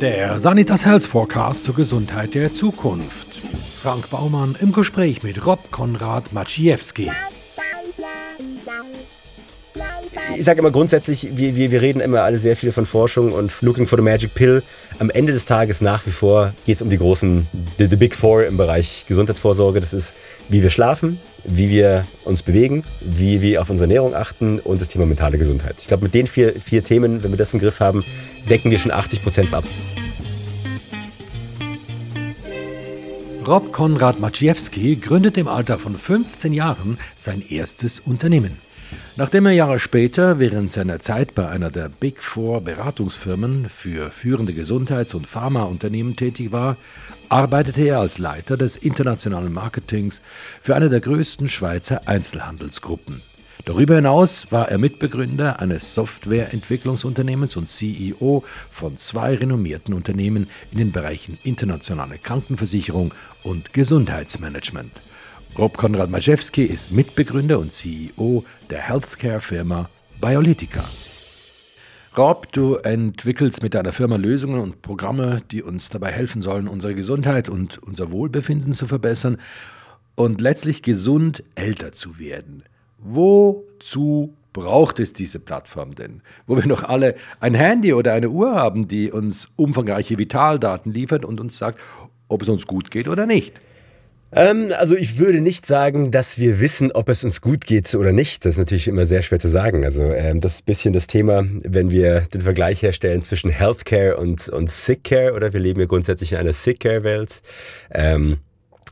Der Sanitas Health Forecast zur Gesundheit der Zukunft. Frank Baumann im Gespräch mit Rob Konrad Maciejewski. Ich sage immer grundsätzlich, wir, wir, wir reden immer alle sehr viel von Forschung und Looking for the Magic Pill. Am Ende des Tages nach wie vor geht es um die großen, the, the Big Four im Bereich Gesundheitsvorsorge. Das ist, wie wir schlafen, wie wir uns bewegen, wie wir auf unsere Ernährung achten und das Thema mentale Gesundheit. Ich glaube, mit den vier, vier Themen, wenn wir das im Griff haben, decken wir schon 80 Prozent ab. Rob Konrad Maciejewski gründet im Alter von 15 Jahren sein erstes Unternehmen. Nachdem er Jahre später während seiner Zeit bei einer der Big Four Beratungsfirmen für führende Gesundheits- und Pharmaunternehmen tätig war, arbeitete er als Leiter des internationalen Marketings für eine der größten Schweizer Einzelhandelsgruppen. Darüber hinaus war er Mitbegründer eines Softwareentwicklungsunternehmens und CEO von zwei renommierten Unternehmen in den Bereichen internationale Krankenversicherung und Gesundheitsmanagement. Rob Konrad Majewski ist Mitbegründer und CEO der Healthcare-Firma Biolytica. Rob, du entwickelst mit deiner Firma Lösungen und Programme, die uns dabei helfen sollen, unsere Gesundheit und unser Wohlbefinden zu verbessern und letztlich gesund älter zu werden. Wozu braucht es diese Plattform denn? Wo wir noch alle ein Handy oder eine Uhr haben, die uns umfangreiche Vitaldaten liefert und uns sagt, ob es uns gut geht oder nicht. Ähm, also ich würde nicht sagen, dass wir wissen, ob es uns gut geht oder nicht. Das ist natürlich immer sehr schwer zu sagen. Also ähm, das ist ein bisschen das Thema, wenn wir den Vergleich herstellen zwischen Healthcare und, und Sickcare oder wir leben ja grundsätzlich in einer Sickcare-Welt. Ähm,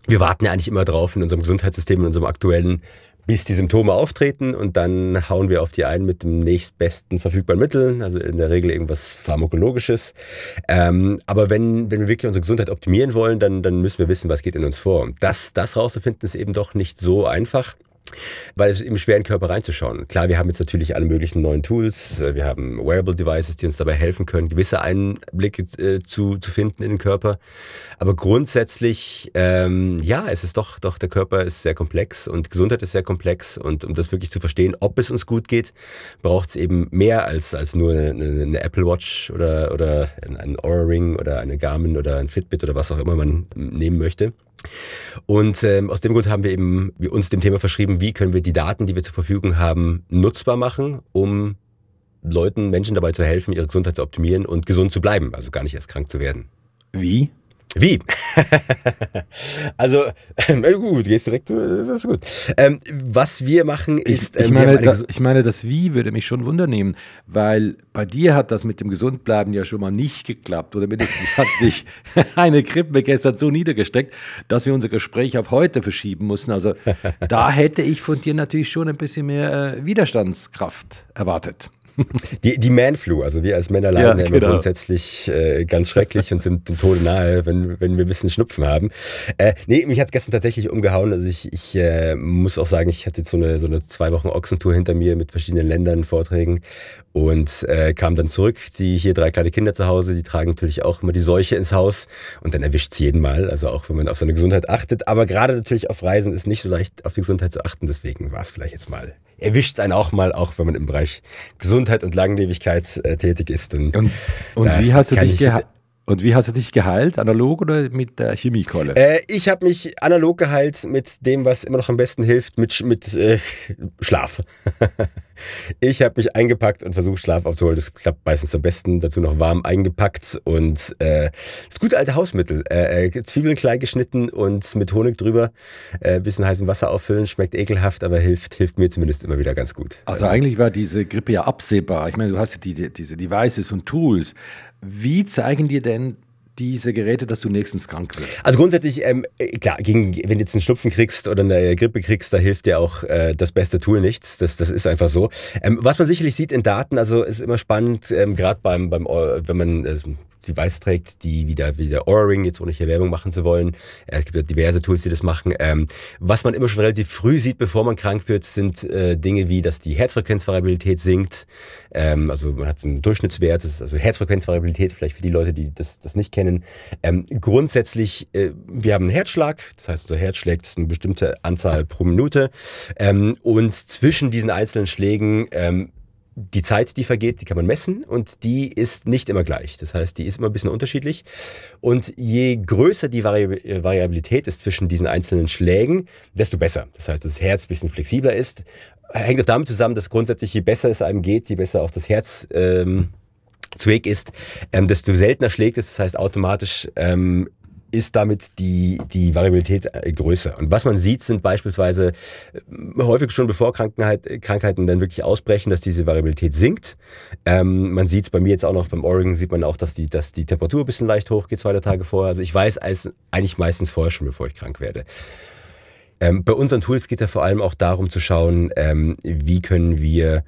wir warten ja eigentlich immer drauf in unserem Gesundheitssystem, in unserem aktuellen bis die Symptome auftreten und dann hauen wir auf die ein mit dem nächstbesten verfügbaren Mittel, also in der Regel irgendwas Pharmakologisches. Ähm, aber wenn, wenn wir wirklich unsere Gesundheit optimieren wollen, dann, dann müssen wir wissen, was geht in uns vor. Und das, das rauszufinden, ist eben doch nicht so einfach weil es eben schwer in den Körper reinzuschauen. Klar, wir haben jetzt natürlich alle möglichen neuen Tools, äh, wir haben Wearable Devices, die uns dabei helfen können, gewisse Einblicke äh, zu, zu finden in den Körper. Aber grundsätzlich, ähm, ja, es ist doch, doch, der Körper ist sehr komplex und Gesundheit ist sehr komplex und um das wirklich zu verstehen, ob es uns gut geht, braucht es eben mehr als, als nur eine, eine Apple Watch oder, oder ein Aura Ring oder eine Garmin oder ein Fitbit oder was auch immer man nehmen möchte. Und ähm, aus dem Grund haben wir eben uns dem Thema verschrieben, wie können wir die Daten, die wir zur Verfügung haben, nutzbar machen, um Leuten, Menschen dabei zu helfen, ihre Gesundheit zu optimieren und gesund zu bleiben, also gar nicht erst krank zu werden. Wie? Wie? also, ähm, gut, gehst direkt, das ist gut. Ähm, was wir machen ist. Ich, ich, ähm, meine, das, ich meine, das Wie würde mich schon wundernehmen, weil bei dir hat das mit dem Gesundbleiben ja schon mal nicht geklappt oder mindestens hat dich eine Grippe gestern so niedergesteckt, dass wir unser Gespräch auf heute verschieben mussten. Also, da hätte ich von dir natürlich schon ein bisschen mehr äh, Widerstandskraft erwartet. Die, die Man-Flu, also wir als Männer leiden ja, genau. grundsätzlich äh, ganz schrecklich und sind dem Tode nahe, wenn, wenn wir ein bisschen Schnupfen haben. Äh, nee, mich hat gestern tatsächlich umgehauen. Also ich, ich äh, muss auch sagen, ich hatte jetzt so eine, so eine zwei Wochen Ochsentour hinter mir mit verschiedenen Ländern, Vorträgen und äh, kam dann zurück. Die hier drei kleine Kinder zu Hause, die tragen natürlich auch immer die Seuche ins Haus und dann erwischt es jeden Mal, also auch wenn man auf seine Gesundheit achtet. Aber gerade natürlich auf Reisen ist nicht so leicht auf die Gesundheit zu achten, deswegen war es vielleicht jetzt mal erwischt es einen auch mal, auch wenn man im Bereich Gesundheit und Langlebigkeit äh, tätig ist. Und, und, und wie hast du dich gehalten? Und wie hast du dich geheilt? Analog oder mit der Chemiekeule? Äh, ich habe mich analog geheilt mit dem, was immer noch am besten hilft, mit, mit äh, Schlaf. ich habe mich eingepackt und versucht, Schlaf aufzuholen. Das klappt meistens am besten. Dazu noch warm eingepackt und äh, das gute alte Hausmittel. Äh, äh, Zwiebeln klein geschnitten und mit Honig drüber, äh, bisschen heißem Wasser auffüllen. Schmeckt ekelhaft, aber hilft, hilft mir zumindest immer wieder ganz gut. Also, also eigentlich war diese Grippe ja absehbar. Ich meine, du hast ja die, die, diese Devices und Tools. Wie zeigen dir denn diese Geräte, dass du nächstens krank wirst? Also grundsätzlich, ähm, äh, klar, gegen, wenn du jetzt einen Schnupfen kriegst oder eine Grippe kriegst, da hilft dir auch äh, das beste Tool nichts. Das, das ist einfach so. Ähm, was man sicherlich sieht in Daten, also ist immer spannend, ähm, gerade beim, beim, wenn man äh, Device trägt, die wieder wie der Oura-Ring, jetzt ohne hier Werbung machen zu wollen. Äh, es gibt ja diverse Tools, die das machen. Ähm, was man immer schon relativ früh sieht, bevor man krank wird, sind äh, Dinge wie, dass die Herzfrequenzvariabilität sinkt. Ähm, also man hat so einen Durchschnittswert, also Herzfrequenzvariabilität, vielleicht für die Leute, die das, das nicht kennen. Ähm, grundsätzlich, äh, wir haben einen Herzschlag, das heißt, unser Herz schlägt eine bestimmte Anzahl pro Minute. Ähm, und zwischen diesen einzelnen Schlägen ähm, die Zeit, die vergeht, die kann man messen und die ist nicht immer gleich. Das heißt, die ist immer ein bisschen unterschiedlich. Und je größer die Variabilität ist zwischen diesen einzelnen Schlägen, desto besser. Das heißt, das Herz ein bisschen flexibler ist. Hängt auch damit zusammen, dass grundsätzlich je besser es einem geht, je besser auch das Herz ähm, zu Weg ist, ähm, desto seltener schlägt es. Das heißt, automatisch ähm, ist damit die, die Variabilität äh, größer. Und was man sieht, sind beispielsweise äh, häufig schon bevor Krankheit, Krankheiten dann wirklich ausbrechen, dass diese Variabilität sinkt. Ähm, man sieht es bei mir jetzt auch noch, beim Oregon sieht man auch, dass die, dass die Temperatur ein bisschen leicht hochgeht, zwei Tage vorher. Also ich weiß eigentlich meistens vorher schon, bevor ich krank werde. Ähm, bei unseren Tools geht es ja vor allem auch darum zu schauen, ähm, wie können wir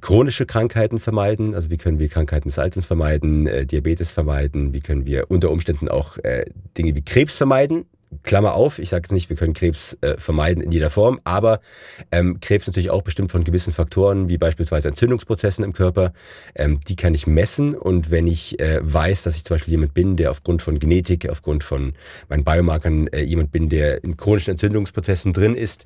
chronische Krankheiten vermeiden, also wie können wir Krankheiten des Alterns vermeiden, äh, Diabetes vermeiden, wie können wir unter Umständen auch äh, Dinge wie Krebs vermeiden, Klammer auf, ich sage jetzt nicht, wir können Krebs äh, vermeiden in jeder Form, aber ähm, Krebs natürlich auch bestimmt von gewissen Faktoren, wie beispielsweise Entzündungsprozessen im Körper. Ähm, die kann ich messen und wenn ich äh, weiß, dass ich zum Beispiel jemand bin, der aufgrund von Genetik, aufgrund von meinen Biomarkern äh, jemand bin, der in chronischen Entzündungsprozessen drin ist,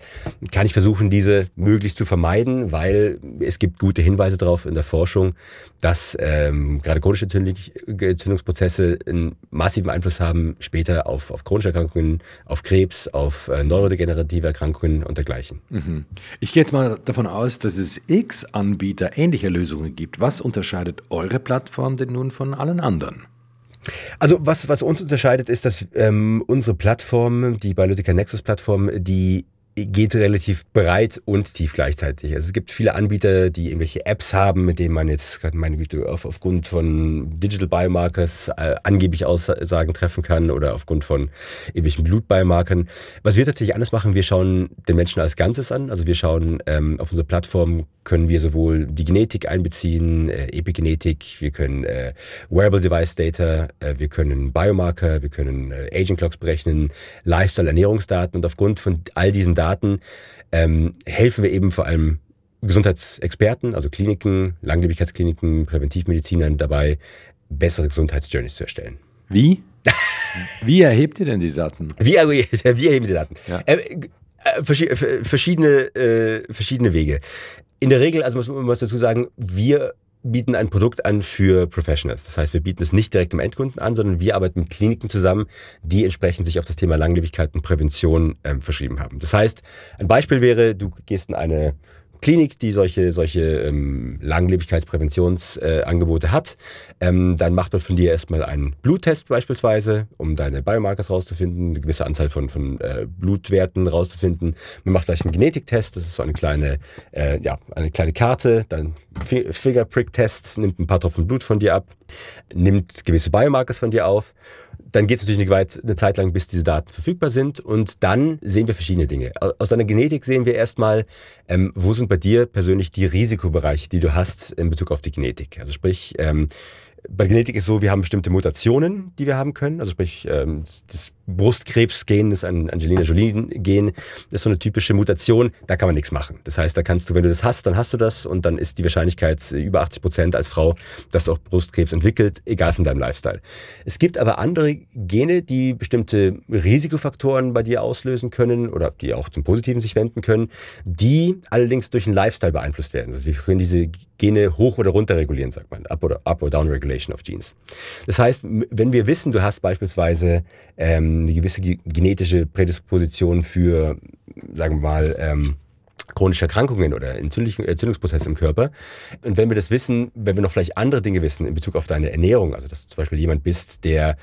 kann ich versuchen, diese möglichst zu vermeiden, weil es gibt gute Hinweise darauf in der Forschung, dass ähm, gerade chronische Entzündungsprozesse einen massiven Einfluss haben später auf, auf chronische Erkrankungen auf Krebs, auf äh, neurodegenerative Erkrankungen und dergleichen. Mhm. Ich gehe jetzt mal davon aus, dass es x Anbieter ähnlicher Lösungen gibt. Was unterscheidet eure Plattform denn nun von allen anderen? Also was, was uns unterscheidet, ist, dass ähm, unsere Plattform, die Biologica Nexus Plattform, die geht relativ breit und tief gleichzeitig. Also es gibt viele Anbieter, die irgendwelche Apps haben, mit denen man jetzt meine Güte auf, aufgrund von Digital Biomarkers äh, angeblich Aussagen treffen kann oder aufgrund von irgendwelchen Blutbiomarkern. Was wir tatsächlich anders machen, wir schauen den Menschen als Ganzes an. Also wir schauen ähm, auf unserer Plattform können wir sowohl die Genetik einbeziehen, äh, Epigenetik, wir können äh, Wearable Device Data, äh, wir können Biomarker, wir können äh, Aging Clocks berechnen, Lifestyle, Ernährungsdaten und aufgrund von all diesen Daten ähm, helfen wir eben vor allem Gesundheitsexperten, also Kliniken, Langlebigkeitskliniken, Präventivmedizinern dabei, bessere Gesundheitsjourneys zu erstellen. Wie? Wie erhebt ihr denn die Daten? Wie, wie erheben die Daten? Ja. Äh, äh, verschiedene, äh, verschiedene Wege. In der Regel, also muss man dazu sagen, wir bieten ein Produkt an für Professionals. Das heißt, wir bieten es nicht direkt dem Endkunden an, sondern wir arbeiten mit Kliniken zusammen, die entsprechend sich auf das Thema Langlebigkeit und Prävention ähm, verschrieben haben. Das heißt, ein Beispiel wäre, du gehst in eine Klinik, die solche, solche ähm, Langlebigkeitspräventionsangebote äh, hat. Ähm, dann macht man von dir erstmal einen Bluttest beispielsweise, um deine Biomarkers rauszufinden, eine gewisse Anzahl von, von äh, Blutwerten rauszufinden. Man macht gleich einen Genetiktest, das ist so eine kleine, äh, ja, eine kleine Karte, dann Fingerprick-Test, nimmt ein paar Tropfen Blut von dir ab, nimmt gewisse Biomarkers von dir auf dann geht es natürlich nicht eine Zeit lang, bis diese Daten verfügbar sind. Und dann sehen wir verschiedene Dinge. Aus deiner Genetik sehen wir erstmal, ähm, wo sind bei dir persönlich die Risikobereiche, die du hast in Bezug auf die Genetik. Also sprich, ähm, bei Genetik ist so, wir haben bestimmte Mutationen, die wir haben können. Also sprich, ähm, das Brustkrebsgen ein Angelina Jolie-Gen. Das ist so eine typische Mutation, da kann man nichts machen. Das heißt, da kannst du, wenn du das hast, dann hast du das und dann ist die Wahrscheinlichkeit über 80 Prozent als Frau, dass du auch Brustkrebs entwickelt, egal von deinem Lifestyle. Es gibt aber andere Gene, die bestimmte Risikofaktoren bei dir auslösen können oder die auch zum Positiven sich wenden können, die allerdings durch den Lifestyle beeinflusst werden. Also wir können diese Gene hoch oder runter regulieren, sagt man. Up oder, up or down regulation of genes. Das heißt, wenn wir wissen, du hast beispielsweise ähm, eine gewisse genetische Prädisposition für, sagen wir mal, ähm, chronische Erkrankungen oder Entzündungsprozesse im Körper. Und wenn wir das wissen, wenn wir noch vielleicht andere Dinge wissen in Bezug auf deine Ernährung, also dass du zum Beispiel jemand bist, der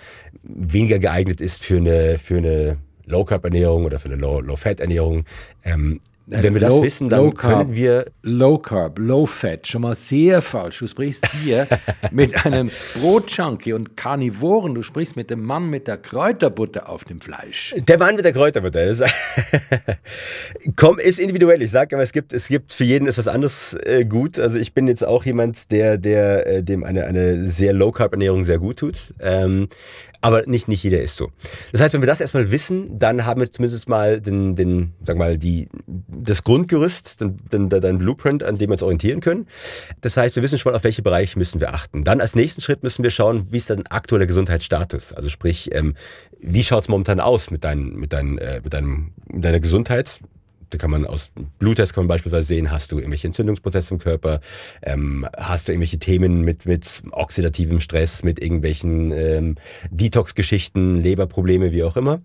weniger geeignet ist für eine, für eine Low-Carb-Ernährung oder für eine Low-Fat-Ernährung, ähm, wenn wir das low, wissen, dann carb, können wir. Low Carb, Low Fat, schon mal sehr falsch. Du sprichst hier mit einem Brotjunkie und Karnivoren. Du sprichst mit dem Mann mit der Kräuterbutter auf dem Fleisch. Der Mann mit der Kräuterbutter. Das Komm, ist individuell. Ich sage aber, es gibt, es gibt für jeden ist was anderes äh, gut. Also ich bin jetzt auch jemand, der, der, äh, dem eine, eine sehr Low Carb Ernährung sehr gut tut. Ähm, aber nicht, nicht jeder ist so. Das heißt, wenn wir das erstmal wissen, dann haben wir zumindest mal den, den sag mal, die, das Grundgerüst, den, den, den Blueprint, an dem wir uns orientieren können. Das heißt, wir wissen schon, auf welche Bereiche müssen wir achten. Dann als nächsten Schritt müssen wir schauen, wie ist dein aktueller Gesundheitsstatus? Also sprich, ähm, wie schaut es momentan aus mit, dein, mit, dein, äh, mit, deinem, mit deiner Gesundheit? da kann man aus Bluttest kann man beispielsweise sehen, hast du irgendwelche Entzündungsprozesse im Körper, ähm, hast du irgendwelche Themen mit, mit oxidativem Stress, mit irgendwelchen ähm, Detox-Geschichten, Leberprobleme, wie auch immer.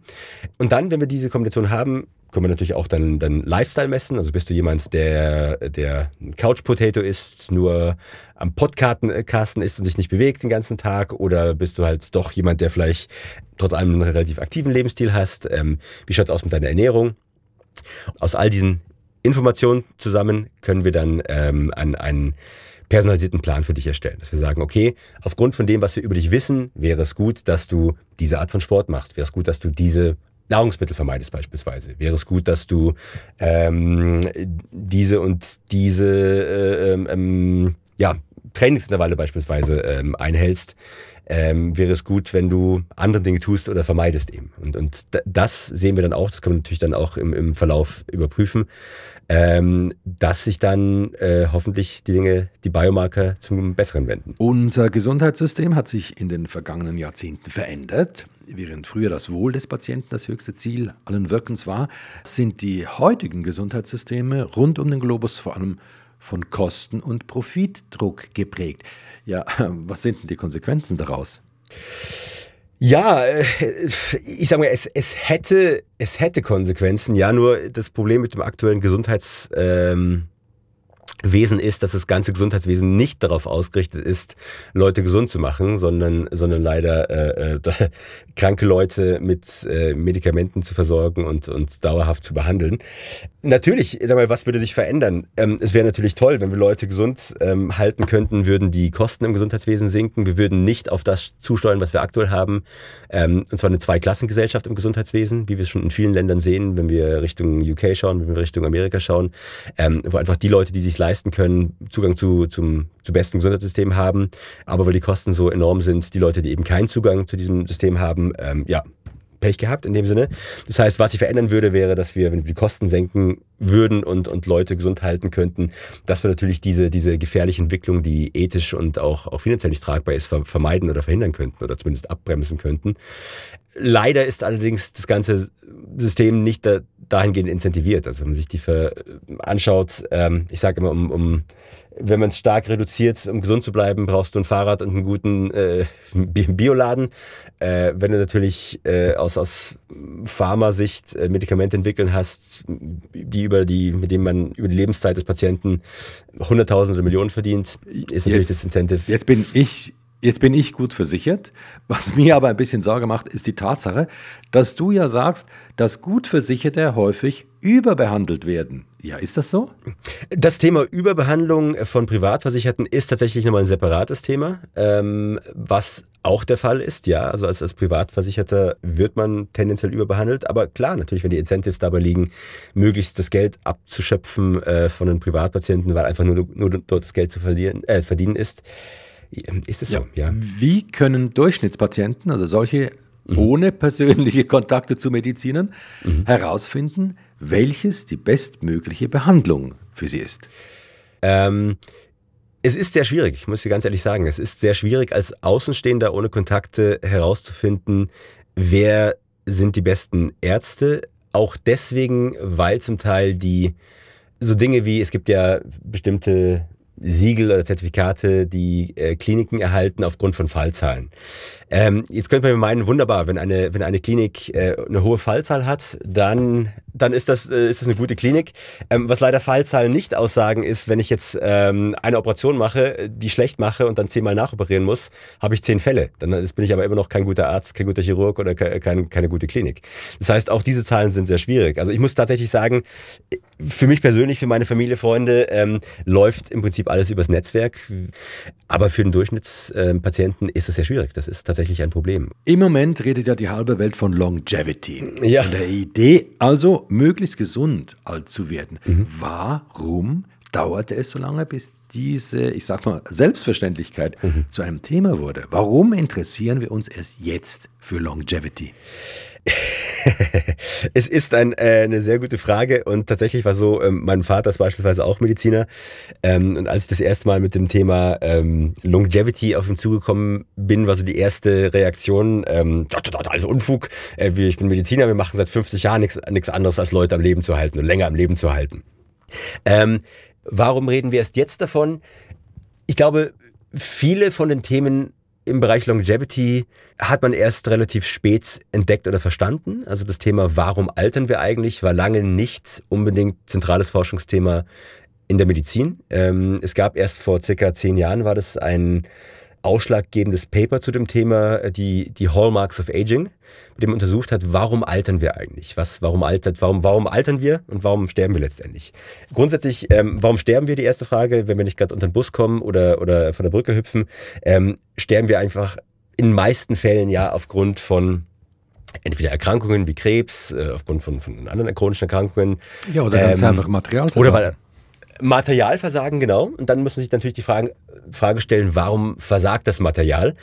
Und dann, wenn wir diese Kombination haben, können wir natürlich auch dann, dann Lifestyle messen. Also bist du jemand, der, der Couch Potato ist, nur am Podcasten äh, ist und sich nicht bewegt den ganzen Tag? Oder bist du halt doch jemand, der vielleicht trotz allem einen relativ aktiven Lebensstil hast? Ähm, wie schaut es aus mit deiner Ernährung? Aus all diesen Informationen zusammen können wir dann ähm, einen, einen personalisierten Plan für dich erstellen. Dass wir sagen, okay, aufgrund von dem, was wir über dich wissen, wäre es gut, dass du diese Art von Sport machst. Wäre es gut, dass du diese Nahrungsmittel vermeidest beispielsweise, wäre es gut, dass du ähm, diese und diese äh, ähm, ähm, ja, Trainingsintervalle beispielsweise ähm, einhältst, ähm, wäre es gut, wenn du andere Dinge tust oder vermeidest eben. Und, und das sehen wir dann auch, das können wir natürlich dann auch im, im Verlauf überprüfen, ähm, dass sich dann äh, hoffentlich die Dinge, die Biomarker zum Besseren wenden. Unser Gesundheitssystem hat sich in den vergangenen Jahrzehnten verändert. Während früher das Wohl des Patienten das höchste Ziel allen Wirkens war, sind die heutigen Gesundheitssysteme rund um den Globus vor allem von Kosten- und Profitdruck geprägt. Ja, was sind denn die Konsequenzen daraus? Ja, äh, ich sage mal, es, es, hätte, es hätte Konsequenzen. Ja, nur das Problem mit dem aktuellen Gesundheits... Ähm Wesen ist, dass das ganze Gesundheitswesen nicht darauf ausgerichtet ist, Leute gesund zu machen, sondern, sondern leider äh, äh, kranke Leute mit äh, Medikamenten zu versorgen und, und dauerhaft zu behandeln. Natürlich, sag mal, was würde sich verändern? Ähm, es wäre natürlich toll, wenn wir Leute gesund ähm, halten könnten, würden die Kosten im Gesundheitswesen sinken. Wir würden nicht auf das zusteuern, was wir aktuell haben. Ähm, und zwar eine Zweiklassengesellschaft im Gesundheitswesen, wie wir es schon in vielen Ländern sehen, wenn wir Richtung UK schauen, wenn wir Richtung Amerika schauen, ähm, wo einfach die Leute, die sich leisten, leisten können, Zugang zu, zum, zu besten Gesundheitssystem haben. Aber weil die Kosten so enorm sind, die Leute, die eben keinen Zugang zu diesem System haben, ähm, ja, Pech gehabt in dem Sinne. Das heißt, was ich verändern würde, wäre, dass wir, wenn wir die Kosten senken würden und, und Leute gesund halten könnten, dass wir natürlich diese, diese gefährliche Entwicklung, die ethisch und auch, auch finanziell nicht tragbar ist, vermeiden oder verhindern könnten oder zumindest abbremsen könnten. Leider ist allerdings das ganze System nicht da, dahingehend incentiviert. Also wenn man sich die für, anschaut, ähm, ich sage immer, um, um wenn man es stark reduziert, um gesund zu bleiben, brauchst du ein Fahrrad und einen guten äh, Bioladen. Äh, wenn du natürlich äh, aus, aus Pharmasicht äh, Medikamente entwickeln hast, die über die, mit denen man über die Lebenszeit des Patienten Hunderttausende oder Millionen verdient, ist natürlich jetzt, das Incentive. Jetzt bin ich Jetzt bin ich gut versichert. Was mir aber ein bisschen Sorge macht, ist die Tatsache, dass du ja sagst, dass gut Versicherte häufig überbehandelt werden. Ja, ist das so? Das Thema Überbehandlung von Privatversicherten ist tatsächlich nochmal ein separates Thema, ähm, was auch der Fall ist, ja. Also als, als Privatversicherter wird man tendenziell überbehandelt. Aber klar, natürlich, wenn die Incentives dabei liegen, möglichst das Geld abzuschöpfen äh, von den Privatpatienten, weil einfach nur, nur dort das Geld zu verlieren, äh, verdienen ist, ist es ja. so, ja. Wie können Durchschnittspatienten, also solche mhm. ohne persönliche Kontakte zu Medizinern, mhm. herausfinden, welches die bestmögliche Behandlung für sie ist? Ähm, es ist sehr schwierig, ich muss dir ganz ehrlich sagen. Es ist sehr schwierig, als Außenstehender ohne Kontakte herauszufinden, wer sind die besten Ärzte. Auch deswegen, weil zum Teil die so Dinge wie, es gibt ja bestimmte Siegel oder Zertifikate, die äh, Kliniken erhalten aufgrund von Fallzahlen. Ähm, jetzt könnte man meinen, wunderbar, wenn eine, wenn eine Klinik äh, eine hohe Fallzahl hat, dann, dann ist, das, äh, ist das eine gute Klinik. Ähm, was leider Fallzahlen nicht aussagen, ist, wenn ich jetzt ähm, eine Operation mache, die schlecht mache und dann zehnmal nachoperieren muss, habe ich zehn Fälle. Dann bin ich aber immer noch kein guter Arzt, kein guter Chirurg oder keine, keine gute Klinik. Das heißt, auch diese Zahlen sind sehr schwierig. Also ich muss tatsächlich sagen, für mich persönlich, für meine Familie, Freunde, ähm, läuft im Prinzip alles übers Netzwerk. Aber für den Durchschnittspatienten ist es sehr schwierig. Das ist tatsächlich ein Problem. Im Moment redet ja die halbe Welt von Longevity. Ja. Von der Idee, also möglichst gesund alt zu werden. Mhm. Warum dauerte es so lange, bis diese, ich sag mal, Selbstverständlichkeit mhm. zu einem Thema wurde? Warum interessieren wir uns erst jetzt für Longevity? es ist ein, äh, eine sehr gute Frage und tatsächlich war so, ähm, mein Vater ist beispielsweise auch Mediziner ähm, und als ich das erste Mal mit dem Thema ähm, Longevity auf ihn zugekommen bin, war so die erste Reaktion, ähm, also Unfug, äh, ich bin Mediziner, wir machen seit 50 Jahren nichts anderes als Leute am Leben zu halten und länger am Leben zu halten. Ähm, warum reden wir erst jetzt davon? Ich glaube, viele von den Themen im Bereich Longevity hat man erst relativ spät entdeckt oder verstanden. Also das Thema, warum altern wir eigentlich, war lange nicht unbedingt zentrales Forschungsthema in der Medizin. Ähm, es gab erst vor circa zehn Jahren war das ein ausschlaggebendes Paper zu dem Thema, äh, die, die Hallmarks of Aging, mit dem untersucht hat, warum altern wir eigentlich? Was, warum altert, warum, warum altern wir und warum sterben wir letztendlich? Grundsätzlich, ähm, warum sterben wir? Die erste Frage, wenn wir nicht gerade unter den Bus kommen oder, oder von der Brücke hüpfen, ähm, sterben wir einfach in den meisten Fällen ja aufgrund von entweder Erkrankungen wie Krebs, äh, aufgrund von, von anderen chronischen Erkrankungen. Ja, oder ganz ähm, einfach Material. Oder weil Materialversagen, genau. Und dann muss man sich natürlich die Frage, Frage stellen, warum versagt das Material?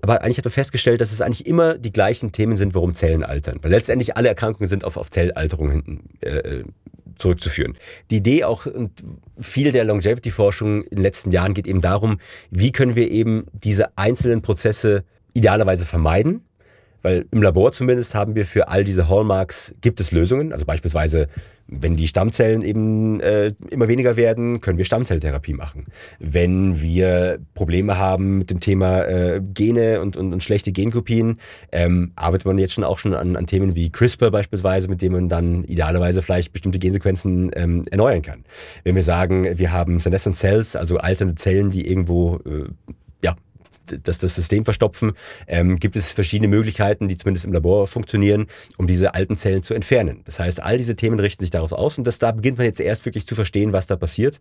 Aber eigentlich hat man festgestellt, dass es eigentlich immer die gleichen Themen sind, warum Zellen altern. Weil letztendlich alle Erkrankungen sind auf, auf Zellalterung hinten äh, zurückzuführen. Die Idee auch und viel der Longevity-Forschung in den letzten Jahren geht eben darum, wie können wir eben diese einzelnen Prozesse idealerweise vermeiden, weil im Labor zumindest haben wir für all diese Hallmarks, gibt es Lösungen. Also beispielsweise, wenn die Stammzellen eben äh, immer weniger werden, können wir Stammzelltherapie machen. Wenn wir Probleme haben mit dem Thema äh, Gene und, und, und, schlechte Genkopien, ähm, arbeitet man jetzt schon auch schon an, an, Themen wie CRISPR beispielsweise, mit denen man dann idealerweise vielleicht bestimmte Gensequenzen ähm, erneuern kann. Wenn wir sagen, wir haben Senescent Cells, also alternde Zellen, die irgendwo äh, das, das System verstopfen, ähm, gibt es verschiedene Möglichkeiten, die zumindest im Labor funktionieren, um diese alten Zellen zu entfernen. Das heißt, all diese Themen richten sich darauf aus und das, da beginnt man jetzt erst wirklich zu verstehen, was da passiert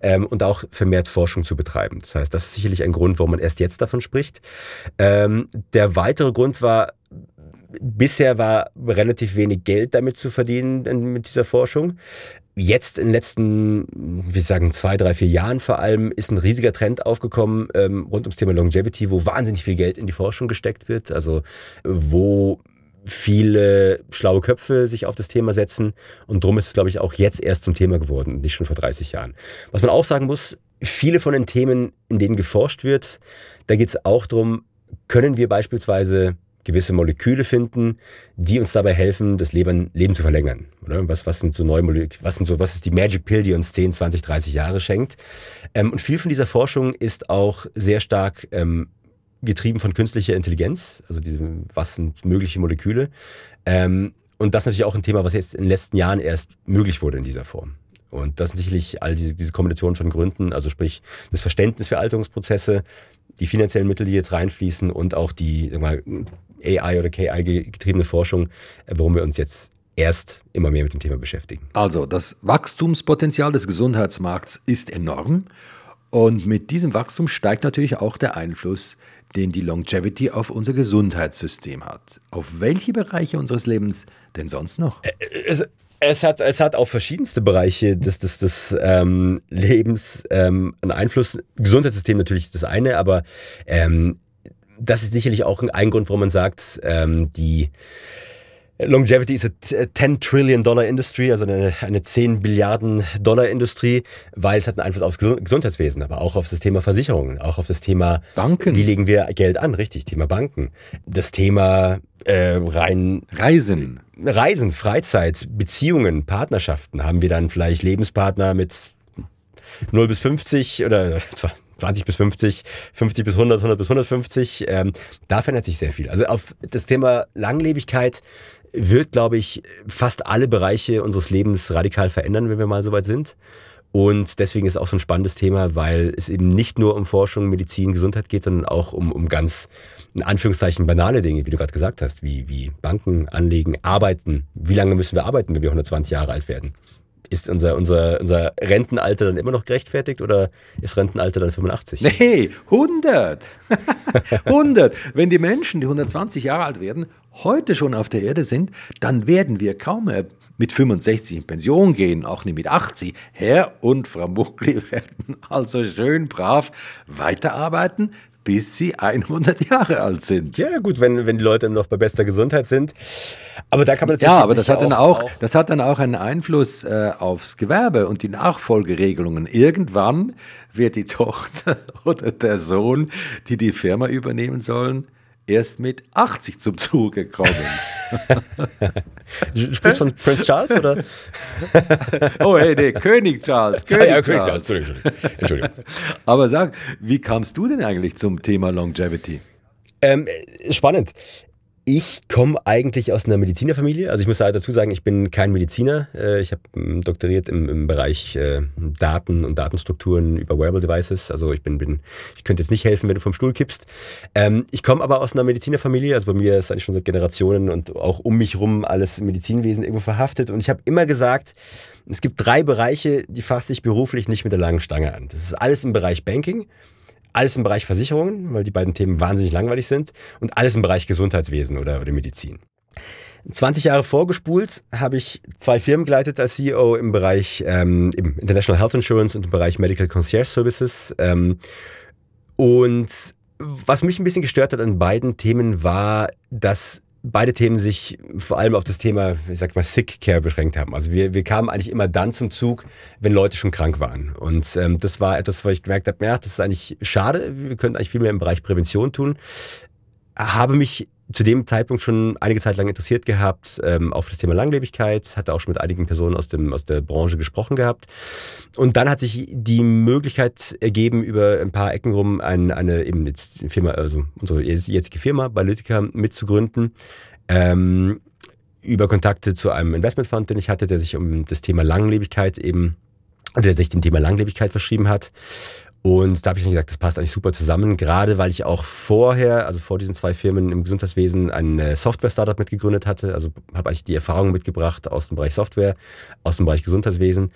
ähm, und auch vermehrt Forschung zu betreiben. Das heißt, das ist sicherlich ein Grund, warum man erst jetzt davon spricht. Ähm, der weitere Grund war, bisher war relativ wenig Geld damit zu verdienen mit dieser Forschung. Jetzt in den letzten, wie sagen, zwei, drei, vier Jahren vor allem ist ein riesiger Trend aufgekommen ähm, rund ums Thema Longevity, wo wahnsinnig viel Geld in die Forschung gesteckt wird. Also wo viele schlaue Köpfe sich auf das Thema setzen. Und drum ist es, glaube ich, auch jetzt erst zum Thema geworden, nicht schon vor 30 Jahren. Was man auch sagen muss, viele von den Themen, in denen geforscht wird, da geht es auch darum, können wir beispielsweise gewisse Moleküle finden, die uns dabei helfen, das Leben, Leben zu verlängern. Oder? Was, was sind so neue Moleküle, was sind so, was ist die Magic Pill, die uns 10, 20, 30 Jahre schenkt? Ähm, und viel von dieser Forschung ist auch sehr stark ähm, getrieben von künstlicher Intelligenz, also diese, was sind mögliche Moleküle. Ähm, und das ist natürlich auch ein Thema, was jetzt in den letzten Jahren erst möglich wurde in dieser Form. Und das sind sicherlich all diese, diese Kombination von Gründen, also sprich das Verständnis für Alterungsprozesse, die finanziellen Mittel, die jetzt reinfließen und auch die mal, AI oder KI-getriebene Forschung, äh, worum wir uns jetzt erst immer mehr mit dem Thema beschäftigen. Also das Wachstumspotenzial des Gesundheitsmarkts ist enorm und mit diesem Wachstum steigt natürlich auch der Einfluss, den die Longevity auf unser Gesundheitssystem hat. Auf welche Bereiche unseres Lebens denn sonst noch? Es, es hat, es hat auf verschiedenste Bereiche des, des, des ähm, Lebens ähm, einen Einfluss. Gesundheitssystem natürlich das eine, aber ähm, das ist sicherlich auch ein Grund, warum man sagt, ähm, die Longevity ist eine 10 Trillion Dollar Industry, also eine, eine 10 Billiarden Dollar Industrie, weil es hat einen Einfluss aufs Gesundheitswesen, aber auch auf das Thema Versicherungen, auch auf das Thema Banken. Wie legen wir Geld an? Richtig, Thema Banken. Das Thema äh, rein Reisen. Reisen, Freizeit, Beziehungen, Partnerschaften. Haben wir dann vielleicht Lebenspartner mit 0 bis 50 oder 20 bis 50, 50 bis 100, 100 bis 150. Ähm, da verändert sich sehr viel. Also auf das Thema Langlebigkeit wird, glaube ich, fast alle Bereiche unseres Lebens radikal verändern, wenn wir mal soweit sind. Und deswegen ist es auch so ein spannendes Thema, weil es eben nicht nur um Forschung, Medizin, Gesundheit geht, sondern auch um, um ganz, in Anführungszeichen, banale Dinge, wie du gerade gesagt hast, wie, wie Banken anlegen, arbeiten. Wie lange müssen wir arbeiten, wenn wir 120 Jahre alt werden? Ist unser, unser, unser Rentenalter dann immer noch gerechtfertigt oder ist Rentenalter dann 85? Nee, 100. 100. Wenn die Menschen, die 120 Jahre alt werden, heute schon auf der Erde sind, dann werden wir kaum mehr mit 65 in Pension gehen, auch nicht mit 80. Herr und Frau Muckli werden also schön brav weiterarbeiten, bis sie 100 Jahre alt sind. Ja, gut, wenn, wenn die Leute noch bei bester Gesundheit sind. Aber da kann man natürlich. Ja, aber das hat, dann auch, auch, das hat dann auch einen Einfluss äh, aufs Gewerbe und die Nachfolgeregelungen. Irgendwann wird die Tochter oder der Sohn, die die Firma übernehmen sollen, erst mit 80 zum Zuge kommen. du sprichst von Prince Charles, oder? oh, hey, nee, König Charles. König, ja, ja, König Charles. Charles. Entschuldigung. Entschuldigung. Aber sag, wie kamst du denn eigentlich zum Thema Longevity? Ähm, spannend. Ich komme eigentlich aus einer Medizinerfamilie. Also ich muss dazu sagen, ich bin kein Mediziner. Äh, ich habe ähm, doktoriert im, im Bereich äh, Daten und Datenstrukturen über Wearable Devices. Also ich bin, bin, ich könnte jetzt nicht helfen, wenn du vom Stuhl kippst. Ähm, ich komme aber aus einer Medizinerfamilie. Also bei mir ist eigentlich schon seit Generationen und auch um mich rum alles Medizinwesen irgendwo verhaftet. Und ich habe immer gesagt, es gibt drei Bereiche, die fasse ich beruflich nicht mit der langen Stange an. Das ist alles im Bereich Banking. Alles im Bereich Versicherungen, weil die beiden Themen wahnsinnig langweilig sind. Und alles im Bereich Gesundheitswesen oder, oder Medizin. 20 Jahre vorgespult habe ich zwei Firmen geleitet als CEO im Bereich ähm, im International Health Insurance und im Bereich Medical Concierge Services. Ähm, und was mich ein bisschen gestört hat an beiden Themen war, dass beide Themen sich vor allem auf das Thema, ich sag mal, Sick Care beschränkt haben. Also wir, wir kamen eigentlich immer dann zum Zug, wenn Leute schon krank waren. Und ähm, das war etwas, wo ich gemerkt habe, ja, das ist eigentlich schade. Wir könnten eigentlich viel mehr im Bereich Prävention tun. Habe mich zu dem Zeitpunkt schon einige Zeit lang interessiert gehabt ähm, auf das Thema Langlebigkeit, hatte auch schon mit einigen Personen aus, dem, aus der Branche gesprochen gehabt. Und dann hat sich die Möglichkeit ergeben, über ein paar Ecken rum eine, eine eben jetzt Firma, also unsere jetzige Firma Balytica mitzugründen. Ähm, über Kontakte zu einem Investmentfonds, den ich hatte, der sich um das Thema Langlebigkeit eben, der sich dem Thema Langlebigkeit verschrieben hat. Und da habe ich dann gesagt, das passt eigentlich super zusammen, gerade weil ich auch vorher, also vor diesen zwei Firmen im Gesundheitswesen, ein äh, Software-Startup mitgegründet hatte. Also habe eigentlich die Erfahrung mitgebracht aus dem Bereich Software, aus dem Bereich Gesundheitswesen.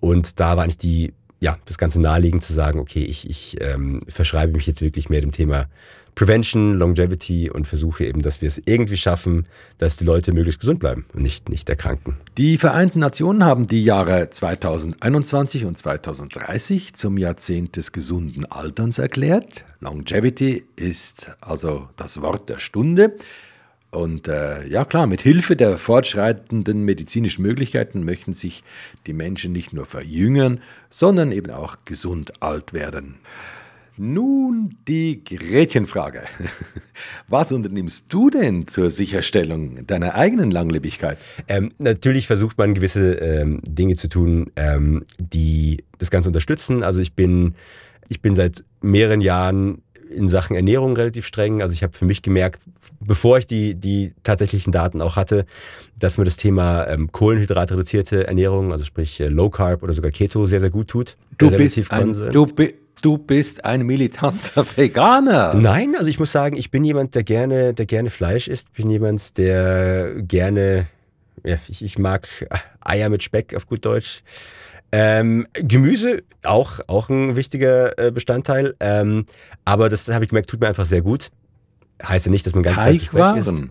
Und da war eigentlich die, ja, das Ganze naheliegend zu sagen, okay, ich, ich ähm, verschreibe mich jetzt wirklich mehr dem Thema Prevention, Longevity und versuche eben, dass wir es irgendwie schaffen, dass die Leute möglichst gesund bleiben und nicht, nicht erkranken. Die Vereinten Nationen haben die Jahre 2021 und 2030 zum Jahrzehnt des gesunden Alterns erklärt. Longevity ist also das Wort der Stunde. Und äh, ja klar, mit Hilfe der fortschreitenden medizinischen Möglichkeiten möchten sich die Menschen nicht nur verjüngern, sondern eben auch gesund alt werden. Nun die Gretchenfrage. Was unternimmst du denn zur Sicherstellung deiner eigenen Langlebigkeit? Ähm, natürlich versucht man gewisse ähm, Dinge zu tun, ähm, die das Ganze unterstützen. Also ich bin, ich bin seit mehreren Jahren in Sachen Ernährung relativ streng. Also ich habe für mich gemerkt, bevor ich die, die tatsächlichen Daten auch hatte, dass mir das Thema ähm, kohlenhydratreduzierte Ernährung, also sprich äh, Low Carb oder sogar Keto, sehr, sehr gut tut. Du, bist ein, du, du bist ein militanter Veganer. Nein, also ich muss sagen, ich bin jemand, der gerne, der gerne Fleisch isst. Ich bin jemand, der gerne, ja, ich, ich mag Eier mit Speck auf gut Deutsch. Ähm, Gemüse auch, auch ein wichtiger äh, Bestandteil. Ähm, aber das habe ich gemerkt, tut mir einfach sehr gut. Heißt ja nicht, dass man ganz Teigwaren. isst.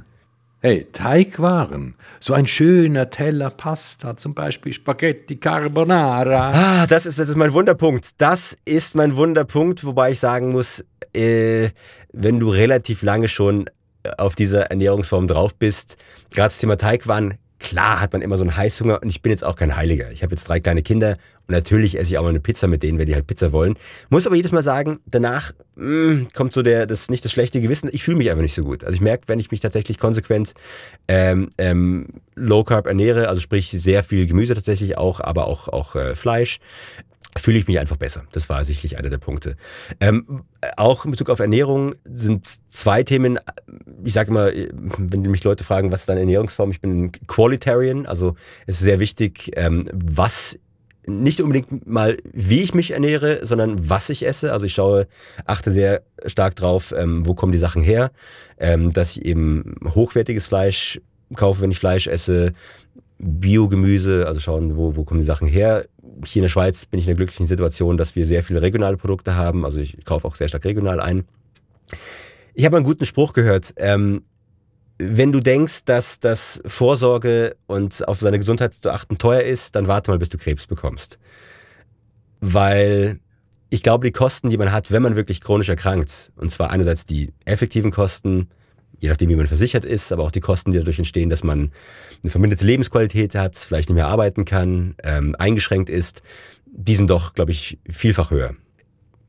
Hey, Teigwaren. So ein schöner Teller Pasta, zum Beispiel Spaghetti Carbonara. Ah, das ist, das ist mein Wunderpunkt. Das ist mein Wunderpunkt, wobei ich sagen muss, äh, wenn du relativ lange schon auf dieser Ernährungsform drauf bist, gerade das Thema Teigwaren, klar hat man immer so einen Heißhunger und ich bin jetzt auch kein Heiliger. Ich habe jetzt drei kleine Kinder und natürlich esse ich auch mal eine Pizza mit denen, wenn die halt Pizza wollen. Muss aber jedes Mal sagen, danach mh, mm, kommt so der, das nicht das schlechte Gewissen. Ich fühle mich einfach nicht so gut. Also ich merke, wenn ich mich tatsächlich konsequent ähm, ähm, Low Carb ernähre, also sprich sehr viel Gemüse tatsächlich auch, aber auch, auch äh, Fleisch, fühle ich mich einfach besser. Das war sicherlich einer der Punkte. Ähm, auch in Bezug auf Ernährung sind zwei Themen. Ich sage immer, wenn mich Leute fragen, was ist deine Ernährungsform? Ich bin Qualitarian, also es ist sehr wichtig, ähm, was nicht unbedingt mal, wie ich mich ernähre, sondern was ich esse. Also ich schaue, achte sehr stark drauf, ähm, wo kommen die Sachen her, ähm, dass ich eben hochwertiges Fleisch kaufe, wenn ich Fleisch esse, Biogemüse, also schauen, wo, wo kommen die Sachen her. Hier in der Schweiz bin ich in der glücklichen Situation, dass wir sehr viele regionale Produkte haben. Also ich kaufe auch sehr stark regional ein. Ich habe einen guten Spruch gehört. Ähm, wenn du denkst, dass das Vorsorge und auf deine Gesundheit zu achten teuer ist, dann warte mal, bis du Krebs bekommst. Weil ich glaube, die Kosten, die man hat, wenn man wirklich chronisch erkrankt, und zwar einerseits die effektiven Kosten, je nachdem, wie man versichert ist, aber auch die Kosten, die dadurch entstehen, dass man eine verminderte Lebensqualität hat, vielleicht nicht mehr arbeiten kann, ähm, eingeschränkt ist, die sind doch, glaube ich, vielfach höher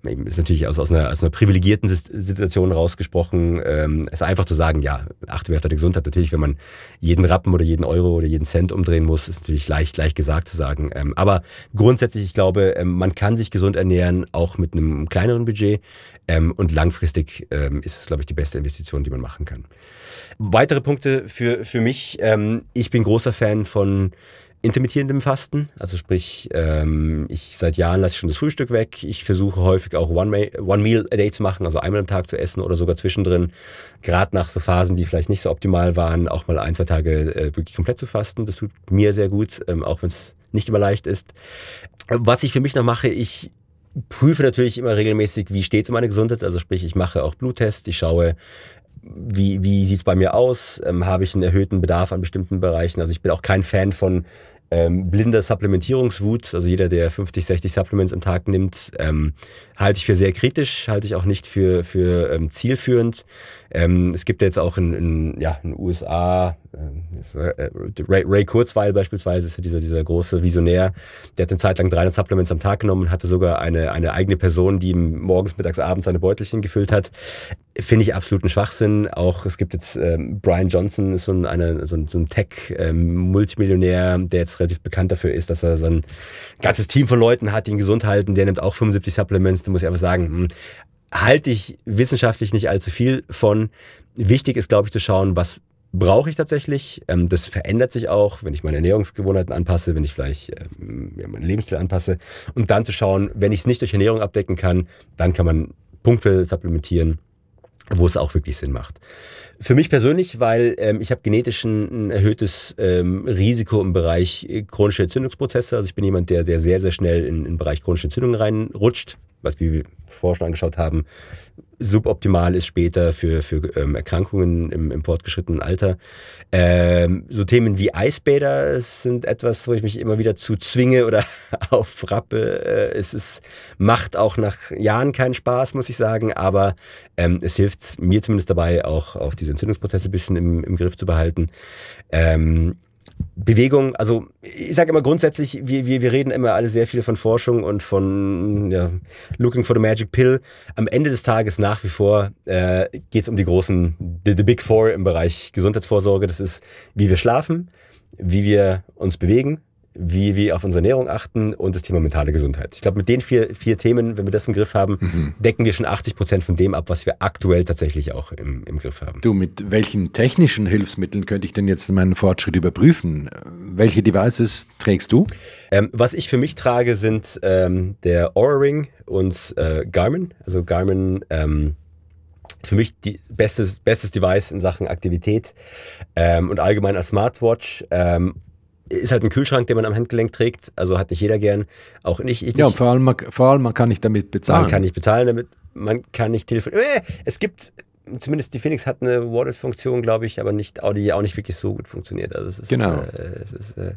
ist natürlich aus, aus, einer, aus einer privilegierten Situation rausgesprochen, ähm, es ist einfach zu sagen, ja, achte auf deine Gesundheit. Natürlich, wenn man jeden Rappen oder jeden Euro oder jeden Cent umdrehen muss, ist natürlich leicht, leicht gesagt zu sagen. Ähm, aber grundsätzlich, ich glaube, ähm, man kann sich gesund ernähren, auch mit einem kleineren Budget. Ähm, und langfristig ähm, ist es, glaube ich, die beste Investition, die man machen kann. Weitere Punkte für, für mich. Ähm, ich bin großer Fan von intermittierendem Fasten. Also sprich, ähm, ich seit Jahren lasse ich schon das Frühstück weg. Ich versuche häufig auch One, One Meal a Day zu machen, also einmal am Tag zu essen oder sogar zwischendrin. Gerade nach so Phasen, die vielleicht nicht so optimal waren, auch mal ein, zwei Tage äh, wirklich komplett zu fasten. Das tut mir sehr gut, ähm, auch wenn es nicht immer leicht ist. Was ich für mich noch mache, ich prüfe natürlich immer regelmäßig, wie steht es um meine Gesundheit. Also sprich, ich mache auch Bluttests, ich schaue, wie, wie sieht es bei mir aus? Ähm, Habe ich einen erhöhten Bedarf an bestimmten Bereichen? Also ich bin auch kein Fan von ähm, blinder Supplementierungswut. Also jeder, der 50, 60 Supplements am Tag nimmt, ähm, halte ich für sehr kritisch, halte ich auch nicht für, für ähm, zielführend. Ähm, es gibt jetzt auch in, in, ja, in den USA, Ray, Ray Kurzweil beispielsweise, ist ja dieser, dieser große Visionär, der hat eine Zeit lang 300 Supplements am Tag genommen und hatte sogar eine, eine eigene Person, die ihm morgens, mittags, abends seine Beutelchen gefüllt hat. Finde ich absoluten Schwachsinn. Auch es gibt jetzt ähm, Brian Johnson, ist so ein, eine, so ein, so ein Tech-Multimillionär, ähm, der jetzt relativ bekannt dafür ist, dass er so ein ganzes Team von Leuten hat, die ihn gesund halten. Der nimmt auch 75 Supplements. Da muss ich einfach sagen, hm, halte ich wissenschaftlich nicht allzu viel von. Wichtig ist, glaube ich, zu schauen, was brauche ich tatsächlich. Ähm, das verändert sich auch, wenn ich meine Ernährungsgewohnheiten anpasse, wenn ich vielleicht ähm, ja, meinen Lebensstil anpasse. Und dann zu schauen, wenn ich es nicht durch Ernährung abdecken kann, dann kann man punktuell supplementieren, wo es auch wirklich Sinn macht. Für mich persönlich, weil ähm, ich habe genetisch ein, ein erhöhtes ähm, Risiko im Bereich äh, chronische Entzündungsprozesse. Also ich bin jemand, der sehr, sehr, sehr schnell in, in den Bereich chronische Entzündungen reinrutscht was wir vorher schon angeschaut haben, suboptimal ist später für, für ähm, Erkrankungen im, im fortgeschrittenen Alter. Ähm, so Themen wie Eisbäder sind etwas, wo ich mich immer wieder zu zwinge oder aufrappe. Äh, es ist, macht auch nach Jahren keinen Spaß, muss ich sagen, aber ähm, es hilft mir zumindest dabei, auch, auch diese Entzündungsprozesse ein bisschen im, im Griff zu behalten. Ähm, Bewegung, also ich sage immer grundsätzlich, wir, wir, wir reden immer alle sehr viel von Forschung und von ja, Looking for the Magic Pill. Am Ende des Tages nach wie vor äh, geht es um die großen, the, the Big Four im Bereich Gesundheitsvorsorge. Das ist, wie wir schlafen, wie wir uns bewegen, wie wir auf unsere Ernährung achten und das Thema mentale Gesundheit. Ich glaube, mit den vier, vier Themen, wenn wir das im Griff haben, mhm. decken wir schon 80 Prozent von dem ab, was wir aktuell tatsächlich auch im, im Griff haben. Du, mit welchen technischen Hilfsmitteln könnte ich denn jetzt meinen Fortschritt überprüfen? Welche Devices trägst du? Ähm, was ich für mich trage, sind ähm, der Aura Ring und äh, Garmin. Also Garmin ähm, für mich die bestes, bestes Device in Sachen Aktivität ähm, und allgemein als Smartwatch. Ähm, ist halt ein Kühlschrank, den man am Handgelenk trägt. Also hat nicht jeder gern. Auch nicht. Ich ja, nicht. vor allem, man, vor allem man kann nicht damit bezahlen. Man kann nicht bezahlen damit. Man kann nicht telefonieren. Äh, es gibt zumindest die Phoenix hat eine Wallet-Funktion, glaube ich, aber nicht, die auch nicht wirklich so gut funktioniert. Also es ist, genau. Äh, es ist, äh,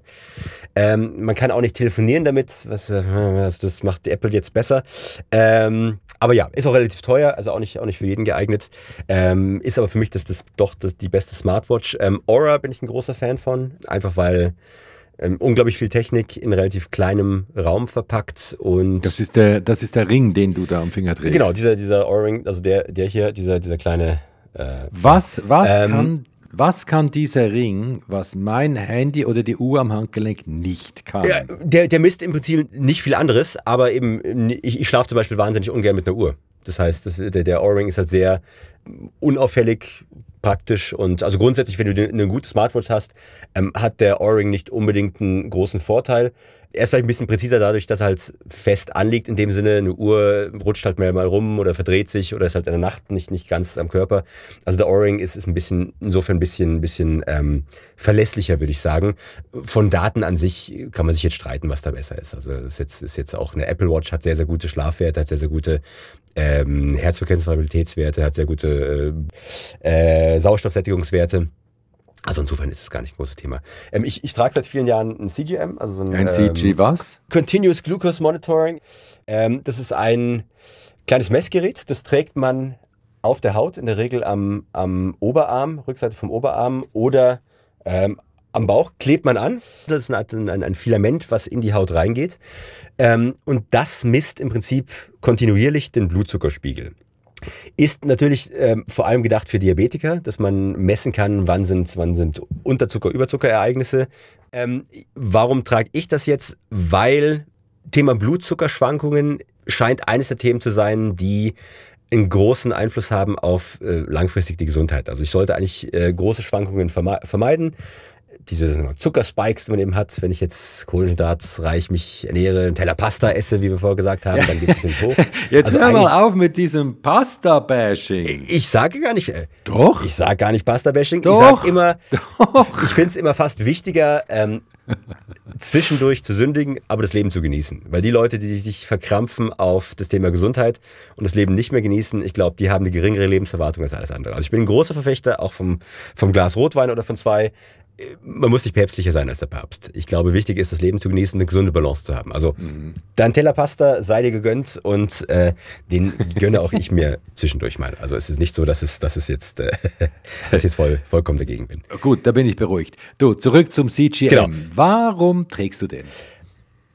ähm, man kann auch nicht telefonieren damit, was, äh, das macht die Apple jetzt besser. Ähm, aber ja, ist auch relativ teuer, also auch nicht, auch nicht für jeden geeignet. Ähm, ist aber für mich das, das doch das, die beste Smartwatch. Ähm, Aura bin ich ein großer Fan von, einfach weil ähm, unglaublich viel Technik in relativ kleinem Raum verpackt und das ist der das ist der Ring, den du da am Finger trägst. Genau, dieser dieser Ohrring, also der der hier, dieser dieser kleine. Äh, was was ähm, kann was kann dieser Ring, was mein Handy oder die Uhr am Handgelenk nicht kann? Ja, der, der misst im Prinzip nicht viel anderes, aber eben, ich, ich schlafe zum Beispiel wahnsinnig ungern mit einer Uhr. Das heißt, das, der, der Ohrring ist halt sehr unauffällig, praktisch und also grundsätzlich, wenn du eine gute Smartwatch hast, ähm, hat der Ohrring nicht unbedingt einen großen Vorteil. Er ist vielleicht ein bisschen präziser dadurch, dass er halt fest anliegt in dem Sinne. Eine Uhr rutscht halt mehr mal rum oder verdreht sich oder ist halt in der Nacht nicht, nicht ganz am Körper. Also der O-Ring ist, ist ein bisschen, insofern ein bisschen, ein bisschen ähm, verlässlicher, würde ich sagen. Von Daten an sich kann man sich jetzt streiten, was da besser ist. Also ist jetzt, ist jetzt auch eine Apple Watch, hat sehr, sehr gute Schlafwerte, hat sehr, sehr gute ähm, Herzfrequenzvariabilitätswerte, hat sehr gute äh, äh, Sauerstoffsättigungswerte. Also insofern ist es gar nicht ein großes Thema. Ähm, ich, ich, trage seit vielen Jahren ein CGM, also so ein, ein CG ähm, was? Continuous Glucose Monitoring. Ähm, das ist ein kleines Messgerät, das trägt man auf der Haut, in der Regel am, am Oberarm, Rückseite vom Oberarm oder ähm, am Bauch klebt man an. Das ist ein, ein, ein Filament, was in die Haut reingeht. Ähm, und das misst im Prinzip kontinuierlich den Blutzuckerspiegel. Ist natürlich ähm, vor allem gedacht für Diabetiker, dass man messen kann, wann sind, wann sind Unterzucker-, Überzuckerereignisse. Ähm, warum trage ich das jetzt? Weil Thema Blutzuckerschwankungen scheint eines der Themen zu sein, die einen großen Einfluss haben auf äh, langfristig die Gesundheit. Also ich sollte eigentlich äh, große Schwankungen vermeiden diese Zuckerspikes, die man eben hat, wenn ich jetzt kohlenhydratsreich mich ernähre, einen Teller Pasta esse, wie wir vorher gesagt haben, ja. dann geht es natürlich hoch. Jetzt also hör mal auf mit diesem Pasta-Bashing. Ich sage gar nicht. Äh, Doch. Ich sage gar nicht Pasta-Bashing. Ich sage immer, Doch. ich finde es immer fast wichtiger, ähm, zwischendurch zu sündigen, aber das Leben zu genießen. Weil die Leute, die sich verkrampfen auf das Thema Gesundheit und das Leben nicht mehr genießen, ich glaube, die haben eine geringere Lebenserwartung als alles andere. Also ich bin ein großer Verfechter auch vom, vom Glas Rotwein oder von zwei man muss nicht päpstlicher sein als der Papst. Ich glaube, wichtig ist, das Leben zu genießen, eine gesunde Balance zu haben. Also, mhm. dein Teller Pasta sei dir gegönnt und äh, den gönne auch ich mir zwischendurch mal. Also, es ist nicht so, dass, es, dass, es jetzt, äh, dass ich jetzt voll, vollkommen dagegen bin. Gut, da bin ich beruhigt. Du, zurück zum CGM. Genau. Warum trägst du den?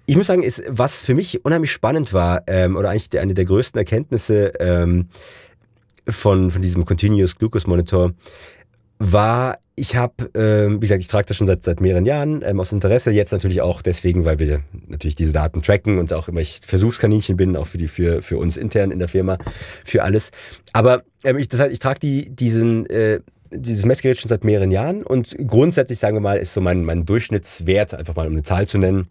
Ich muss sagen, ist, was für mich unheimlich spannend war, ähm, oder eigentlich eine der größten Erkenntnisse ähm, von, von diesem Continuous Glucose Monitor, war, ich habe, äh, wie gesagt, ich trage das schon seit, seit mehreren Jahren ähm, aus Interesse. Jetzt natürlich auch deswegen, weil wir natürlich diese Daten tracken und auch immer ich Versuchskaninchen bin, auch für die für für uns intern in der Firma für alles. Aber ähm, ich, das heißt, ich trage die diesen äh, dieses Messgerät schon seit mehreren Jahren und grundsätzlich sagen wir mal ist so mein mein Durchschnittswert einfach mal um eine Zahl zu nennen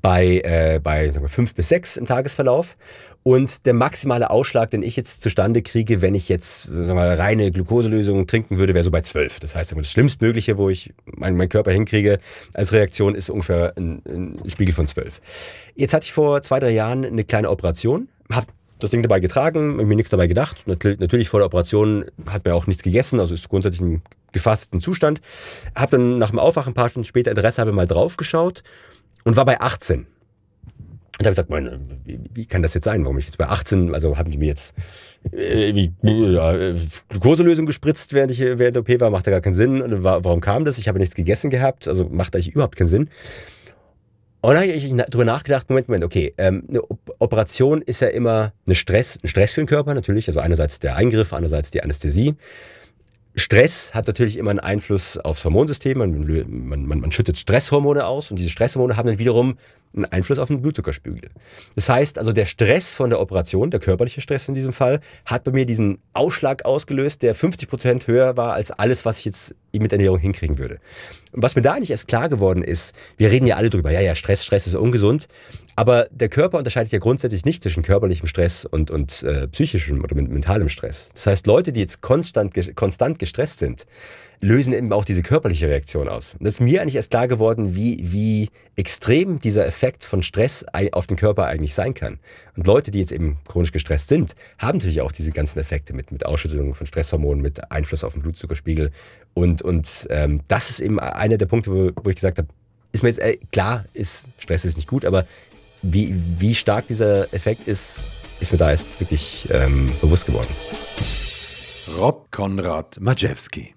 bei, äh, bei sagen wir, fünf bis sechs im Tagesverlauf. Und der maximale Ausschlag, den ich jetzt zustande kriege, wenn ich jetzt sagen wir, mal, reine Glukoselösung trinken würde, wäre so bei zwölf. Das heißt, das Schlimmstmögliche, wo ich meinen mein Körper hinkriege als Reaktion, ist ungefähr ein, ein Spiegel von zwölf. Jetzt hatte ich vor zwei, drei Jahren eine kleine Operation, habe das Ding dabei getragen, mir nichts dabei gedacht. Natürlich vor der Operation hat mir auch nichts gegessen, also ist grundsätzlich im gefasteten Zustand. Habe dann nach dem Aufwachen ein paar Stunden später Interesse habe mal drauf geschaut und war bei 18. Und da habe ich gesagt, meine, wie, kann das jetzt sein? Warum ich jetzt bei 18, also haben die mir jetzt äh, äh, Glukoselösung gespritzt, während ich während der OP war, macht ja gar keinen Sinn. Und warum kam das? Ich habe nichts gegessen gehabt, also macht eigentlich überhaupt keinen Sinn. Und dann habe ich darüber nachgedacht, Moment, Moment, okay, ähm, eine Operation ist ja immer eine Stress, ein Stress für den Körper natürlich, also einerseits der Eingriff, andererseits die Anästhesie. Stress hat natürlich immer einen Einfluss aufs Hormonsystem. Man, man, man, man, schüttet Stresshormone aus und diese Stresshormone haben dann wiederum einen Einfluss auf den Blutzuckerspiegel. Das heißt also, der Stress von der Operation, der körperliche Stress in diesem Fall, hat bei mir diesen Ausschlag ausgelöst, der 50 Prozent höher war als alles, was ich jetzt mit Ernährung hinkriegen würde. Und was mir da eigentlich erst klar geworden ist, wir reden ja alle drüber, ja, ja, Stress, Stress ist ungesund, aber der Körper unterscheidet ja grundsätzlich nicht zwischen körperlichem Stress und, und äh, psychischem oder mentalem Stress. Das heißt, Leute, die jetzt konstant, konstant gestresst sind, lösen eben auch diese körperliche Reaktion aus. Und das ist mir eigentlich erst klar geworden, wie, wie extrem dieser Effekt von Stress auf den Körper eigentlich sein kann. Und Leute, die jetzt eben chronisch gestresst sind, haben natürlich auch diese ganzen Effekte mit, mit Ausschüttung von Stresshormonen, mit Einfluss auf den Blutzuckerspiegel. Und, und ähm, das ist eben einer der Punkte, wo, wo ich gesagt habe, ist mir jetzt äh, klar, ist, Stress ist nicht gut, aber wie, wie stark dieser Effekt ist, ist mir da erst wirklich ähm, bewusst geworden. Rob Konrad Majewski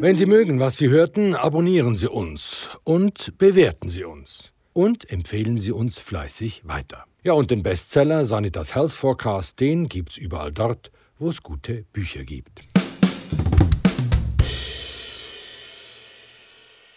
wenn Sie mögen, was Sie hörten, abonnieren Sie uns und bewerten Sie uns. Und empfehlen Sie uns fleißig weiter. Ja, und den Bestseller Sanitas Health Forecast, den gibt's überall dort, wo es gute Bücher gibt.